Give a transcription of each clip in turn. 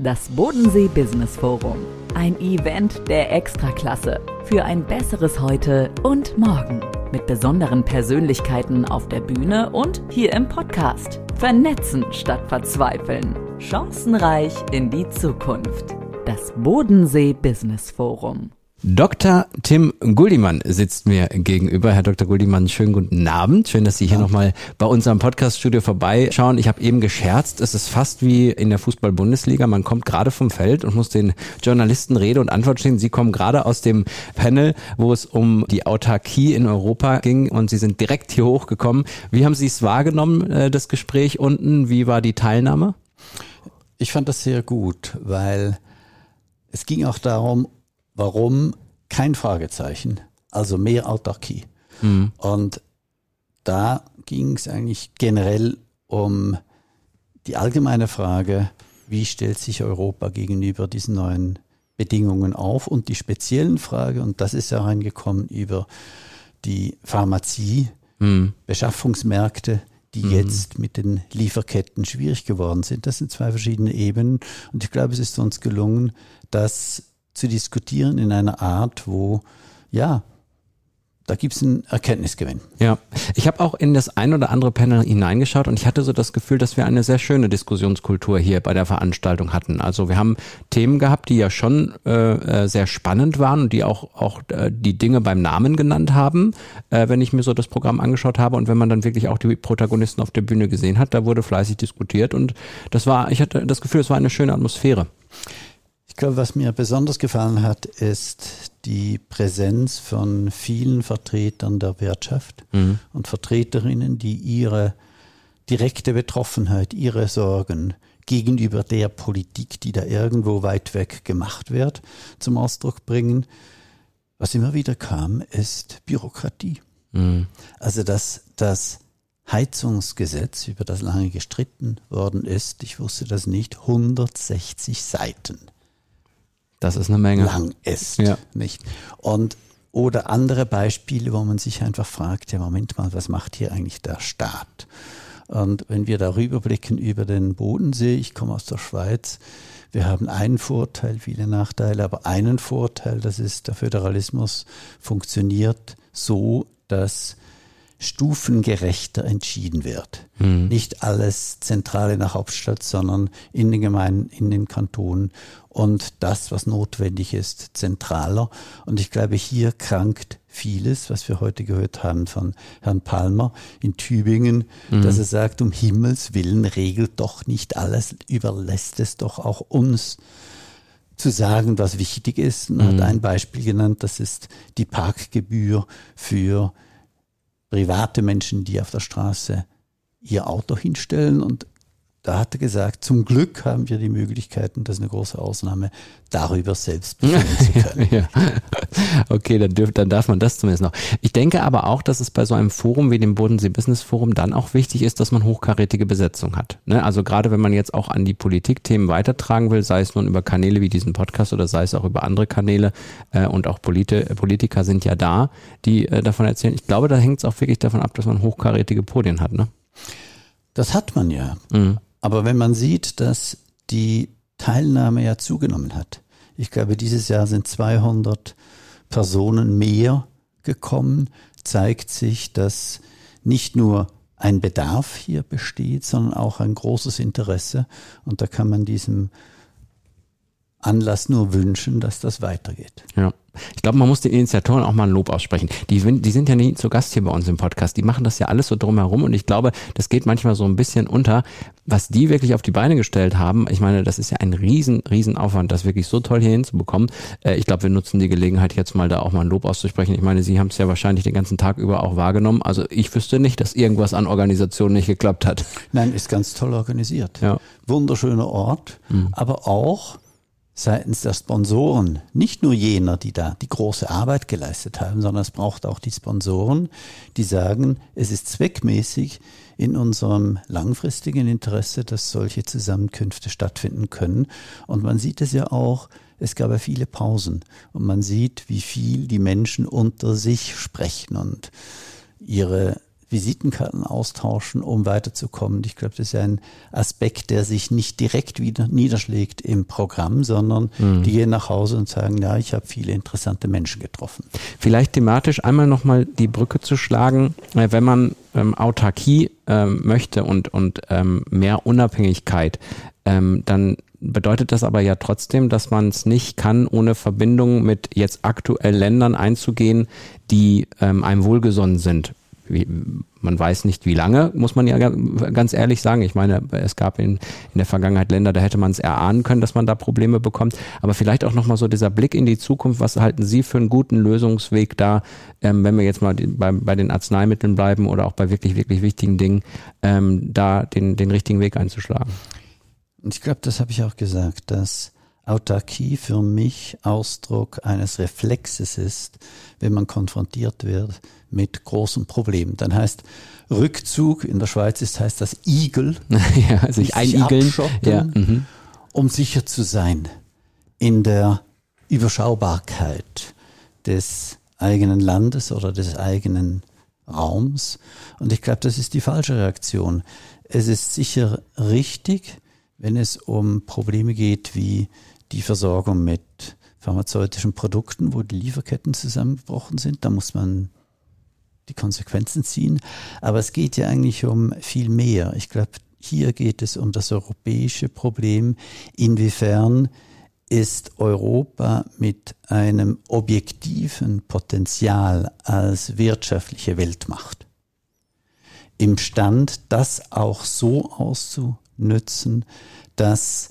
Das Bodensee Business Forum. Ein Event der Extraklasse für ein besseres Heute und Morgen. Mit besonderen Persönlichkeiten auf der Bühne und hier im Podcast. Vernetzen statt verzweifeln. Chancenreich in die Zukunft. Das Bodensee Business Forum. Dr. Tim Guldimann sitzt mir gegenüber. Herr Dr. Guldimann, schönen guten Abend. Schön, dass Sie hier ja. nochmal bei unserem Podcaststudio vorbeischauen. Ich habe eben gescherzt, es ist fast wie in der Fußball-Bundesliga. Man kommt gerade vom Feld und muss den Journalisten Rede und Antwort stehen. Sie kommen gerade aus dem Panel, wo es um die Autarkie in Europa ging und Sie sind direkt hier hochgekommen. Wie haben Sie es wahrgenommen, äh, das Gespräch unten? Wie war die Teilnahme? Ich fand das sehr gut, weil es ging auch darum, Warum? Kein Fragezeichen. Also mehr Autarkie. Mhm. Und da ging es eigentlich generell um die allgemeine Frage, wie stellt sich Europa gegenüber diesen neuen Bedingungen auf und die speziellen Frage, und das ist hereingekommen über die Pharmazie, mhm. Beschaffungsmärkte, die mhm. jetzt mit den Lieferketten schwierig geworden sind. Das sind zwei verschiedene Ebenen. Und ich glaube, es ist uns gelungen, dass zu diskutieren in einer Art, wo ja da gibt es einen Erkenntnisgewinn. Ja, ich habe auch in das ein oder andere Panel hineingeschaut und ich hatte so das Gefühl, dass wir eine sehr schöne Diskussionskultur hier bei der Veranstaltung hatten. Also wir haben Themen gehabt, die ja schon äh, äh, sehr spannend waren und die auch, auch äh, die Dinge beim Namen genannt haben, äh, wenn ich mir so das Programm angeschaut habe und wenn man dann wirklich auch die Protagonisten auf der Bühne gesehen hat, da wurde fleißig diskutiert und das war, ich hatte das Gefühl, es war eine schöne Atmosphäre glaube, was mir besonders gefallen hat, ist die Präsenz von vielen Vertretern der Wirtschaft mhm. und Vertreterinnen, die ihre direkte Betroffenheit, ihre Sorgen gegenüber der Politik, die da irgendwo weit weg gemacht wird, zum Ausdruck bringen. Was immer wieder kam, ist Bürokratie. Mhm. Also dass das Heizungsgesetz, über das lange gestritten worden ist, ich wusste das nicht, 160 Seiten. Das ist eine Menge. Lang ist. Ja. Nicht? Und oder andere Beispiele, wo man sich einfach fragt, ja, Moment mal, was macht hier eigentlich der Staat? Und wenn wir darüber blicken über den Bodensee, ich komme aus der Schweiz, wir haben einen Vorteil, viele Nachteile, aber einen Vorteil, das ist, der Föderalismus funktioniert so, dass stufengerechter entschieden wird. Mhm. Nicht alles Zentrale nach Hauptstadt, sondern in den Gemeinden, in den Kantonen und das, was notwendig ist, zentraler. Und ich glaube, hier krankt vieles, was wir heute gehört haben von Herrn Palmer in Tübingen, mhm. dass er sagt, um Himmels Willen regelt doch nicht alles, überlässt es doch auch uns zu sagen, was wichtig ist. Und er mhm. hat ein Beispiel genannt, das ist die Parkgebühr für private Menschen, die auf der Straße ihr Auto hinstellen und da hat er gesagt, zum Glück haben wir die Möglichkeiten, das ist eine große Ausnahme, darüber selbst bestimmen zu können. ja. Okay, dann, dürf, dann darf man das zumindest noch. Ich denke aber auch, dass es bei so einem Forum wie dem Bodensee Business Forum dann auch wichtig ist, dass man hochkarätige Besetzung hat. Ne? Also gerade wenn man jetzt auch an die Politikthemen weitertragen will, sei es nun über Kanäle wie diesen Podcast oder sei es auch über andere Kanäle äh, und auch Politi Politiker sind ja da, die äh, davon erzählen. Ich glaube, da hängt es auch wirklich davon ab, dass man hochkarätige Podien hat. Ne? Das hat man ja. Mhm. Aber wenn man sieht, dass die Teilnahme ja zugenommen hat, ich glaube, dieses Jahr sind 200 Personen mehr gekommen, zeigt sich, dass nicht nur ein Bedarf hier besteht, sondern auch ein großes Interesse. Und da kann man diesem Anlass nur wünschen, dass das weitergeht. Ja. Ich glaube, man muss den Initiatoren auch mal ein Lob aussprechen. Die, die sind ja nie zu Gast hier bei uns im Podcast. Die machen das ja alles so drumherum und ich glaube, das geht manchmal so ein bisschen unter, was die wirklich auf die Beine gestellt haben. Ich meine, das ist ja ein riesen, riesen Aufwand, das wirklich so toll hier hinzubekommen. Äh, ich glaube, wir nutzen die Gelegenheit jetzt mal da auch mal ein Lob auszusprechen. Ich meine, Sie haben es ja wahrscheinlich den ganzen Tag über auch wahrgenommen. Also ich wüsste nicht, dass irgendwas an Organisation nicht geklappt hat. Nein, ist ganz toll organisiert. Ja. Wunderschöner Ort, mhm. aber auch seitens der Sponsoren, nicht nur jener, die da die große Arbeit geleistet haben, sondern es braucht auch die Sponsoren, die sagen, es ist zweckmäßig in unserem langfristigen Interesse, dass solche Zusammenkünfte stattfinden können. Und man sieht es ja auch, es gab ja viele Pausen und man sieht, wie viel die Menschen unter sich sprechen und ihre Visitenkarten austauschen, um weiterzukommen. Ich glaube, das ist ein Aspekt, der sich nicht direkt wieder niederschlägt im Programm, sondern mhm. die gehen nach Hause und sagen, ja, ich habe viele interessante Menschen getroffen. Vielleicht thematisch einmal nochmal die Brücke zu schlagen, äh, wenn man ähm, Autarkie ähm, möchte und, und ähm, mehr Unabhängigkeit, ähm, dann bedeutet das aber ja trotzdem, dass man es nicht kann, ohne Verbindung mit jetzt aktuell Ländern einzugehen, die ähm, einem wohlgesonnen sind wie, man weiß nicht wie lange, muss man ja ganz ehrlich sagen. Ich meine, es gab in, in der Vergangenheit Länder, da hätte man es erahnen können, dass man da Probleme bekommt. Aber vielleicht auch nochmal so dieser Blick in die Zukunft. Was halten Sie für einen guten Lösungsweg da, ähm, wenn wir jetzt mal bei, bei den Arzneimitteln bleiben oder auch bei wirklich, wirklich wichtigen Dingen, ähm, da den, den richtigen Weg einzuschlagen? Ich glaube, das habe ich auch gesagt, dass Autarkie für mich Ausdruck eines Reflexes ist, wenn man konfrontiert wird mit großen Problemen. Dann heißt Rückzug, in der Schweiz ist, heißt das Igel, ja, sich einigeln, ja, mhm. um sicher zu sein in der Überschaubarkeit des eigenen Landes oder des eigenen Raums. Und ich glaube, das ist die falsche Reaktion. Es ist sicher richtig, wenn es um Probleme geht wie die Versorgung mit pharmazeutischen Produkten, wo die Lieferketten zusammengebrochen sind. Da muss man die Konsequenzen ziehen. Aber es geht ja eigentlich um viel mehr. Ich glaube, hier geht es um das europäische Problem. Inwiefern ist Europa mit einem objektiven Potenzial als wirtschaftliche Weltmacht imstand, das auch so auszunützen, dass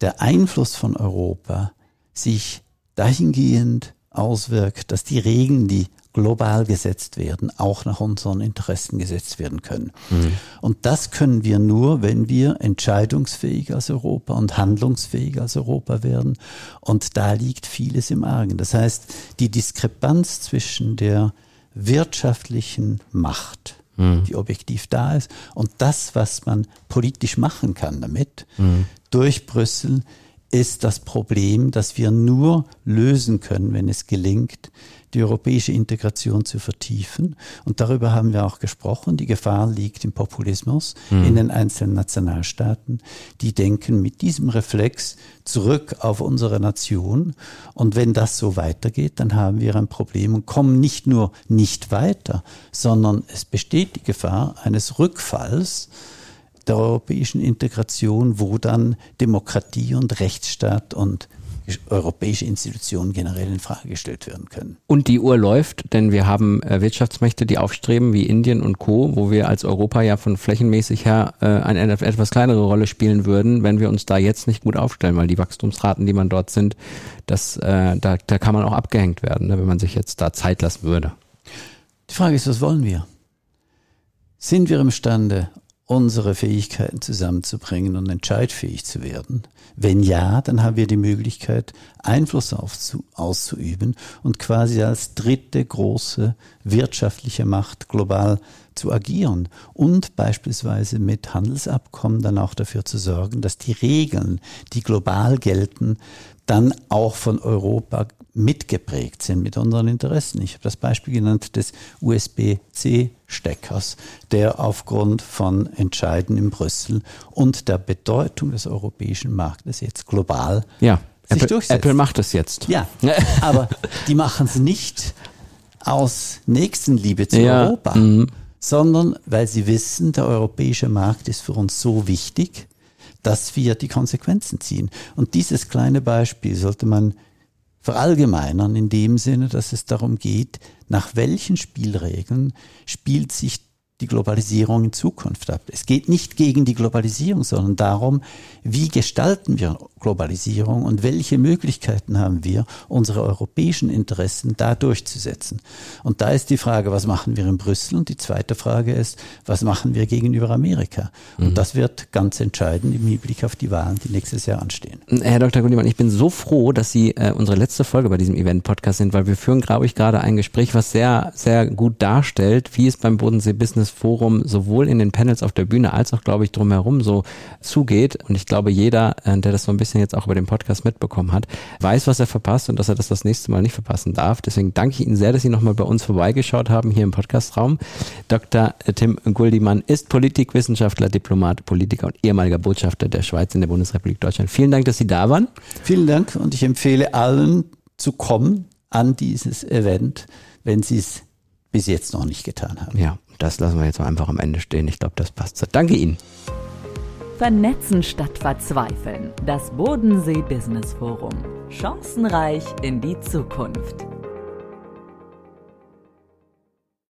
der Einfluss von Europa sich dahingehend auswirkt, dass die Regeln, die global gesetzt werden, auch nach unseren Interessen gesetzt werden können. Mhm. Und das können wir nur, wenn wir entscheidungsfähig als Europa und handlungsfähig als Europa werden. Und da liegt vieles im Argen. Das heißt, die Diskrepanz zwischen der wirtschaftlichen Macht, mhm. die objektiv da ist, und das, was man politisch machen kann damit, mhm durch Brüssel ist das Problem, das wir nur lösen können, wenn es gelingt, die europäische Integration zu vertiefen. Und darüber haben wir auch gesprochen. Die Gefahr liegt im Populismus mhm. in den einzelnen Nationalstaaten. Die denken mit diesem Reflex zurück auf unsere Nation. Und wenn das so weitergeht, dann haben wir ein Problem und kommen nicht nur nicht weiter, sondern es besteht die Gefahr eines Rückfalls der europäischen Integration, wo dann Demokratie und Rechtsstaat und europäische Institutionen generell in Frage gestellt werden können. Und die Uhr läuft, denn wir haben äh, Wirtschaftsmächte, die aufstreben, wie Indien und Co., wo wir als Europa ja von flächenmäßig her äh, eine etwas kleinere Rolle spielen würden, wenn wir uns da jetzt nicht gut aufstellen, weil die Wachstumsraten, die man dort sind, das, äh, da, da kann man auch abgehängt werden, ne, wenn man sich jetzt da Zeit lassen würde. Die Frage ist, was wollen wir? Sind wir imstande, unsere Fähigkeiten zusammenzubringen und entscheidfähig zu werden? Wenn ja, dann haben wir die Möglichkeit, Einfluss zu, auszuüben und quasi als dritte große wirtschaftliche Macht global zu agieren und beispielsweise mit Handelsabkommen dann auch dafür zu sorgen, dass die Regeln, die global gelten, dann auch von Europa mitgeprägt sind mit unseren Interessen. Ich habe das Beispiel genannt des USB-C-Steckers, der aufgrund von Entscheiden in Brüssel und der Bedeutung des europäischen Marktes jetzt global ja. sich Apple, durchsetzt. Apple macht es jetzt. Ja, aber die machen es nicht aus Nächstenliebe zu ja. Europa, mhm. Sondern weil sie wissen, der europäische Markt ist für uns so wichtig, dass wir die Konsequenzen ziehen. Und dieses kleine Beispiel sollte man verallgemeinern in dem Sinne, dass es darum geht, nach welchen Spielregeln spielt sich die Globalisierung in Zukunft ab. Es geht nicht gegen die Globalisierung, sondern darum, wie gestalten wir Globalisierung und welche Möglichkeiten haben wir, unsere europäischen Interessen da durchzusetzen. Und da ist die Frage, was machen wir in Brüssel? Und die zweite Frage ist, was machen wir gegenüber Amerika? Und mhm. das wird ganz entscheidend im Hinblick auf die Wahlen, die nächstes Jahr anstehen. Herr Dr. Gundimann, ich bin so froh, dass Sie äh, unsere letzte Folge bei diesem Event-Podcast sind, weil wir führen, glaube ich, gerade ein Gespräch, was sehr, sehr gut darstellt, wie es beim Bodensee Business Forum sowohl in den Panels auf der Bühne als auch, glaube ich, drumherum so zugeht. Und ich glaube, jeder, äh, der das so ein bisschen jetzt auch über den Podcast mitbekommen hat, weiß, was er verpasst und dass er das das nächste Mal nicht verpassen darf. Deswegen danke ich Ihnen sehr, dass Sie nochmal bei uns vorbeigeschaut haben hier im Podcastraum. Dr. Tim Guldimann ist Politikwissenschaftler, Diplomat, Politiker und ehemaliger Botschafter der Schweiz in der Bundesrepublik Deutschland. Vielen Dank, dass Sie da waren. Vielen Dank und ich empfehle allen zu kommen an dieses Event, wenn Sie es bis jetzt noch nicht getan haben. Ja, das lassen wir jetzt einfach am Ende stehen. Ich glaube, das passt so. Danke Ihnen. Vernetzen statt verzweifeln. Das Bodensee Business Forum. Chancenreich in die Zukunft.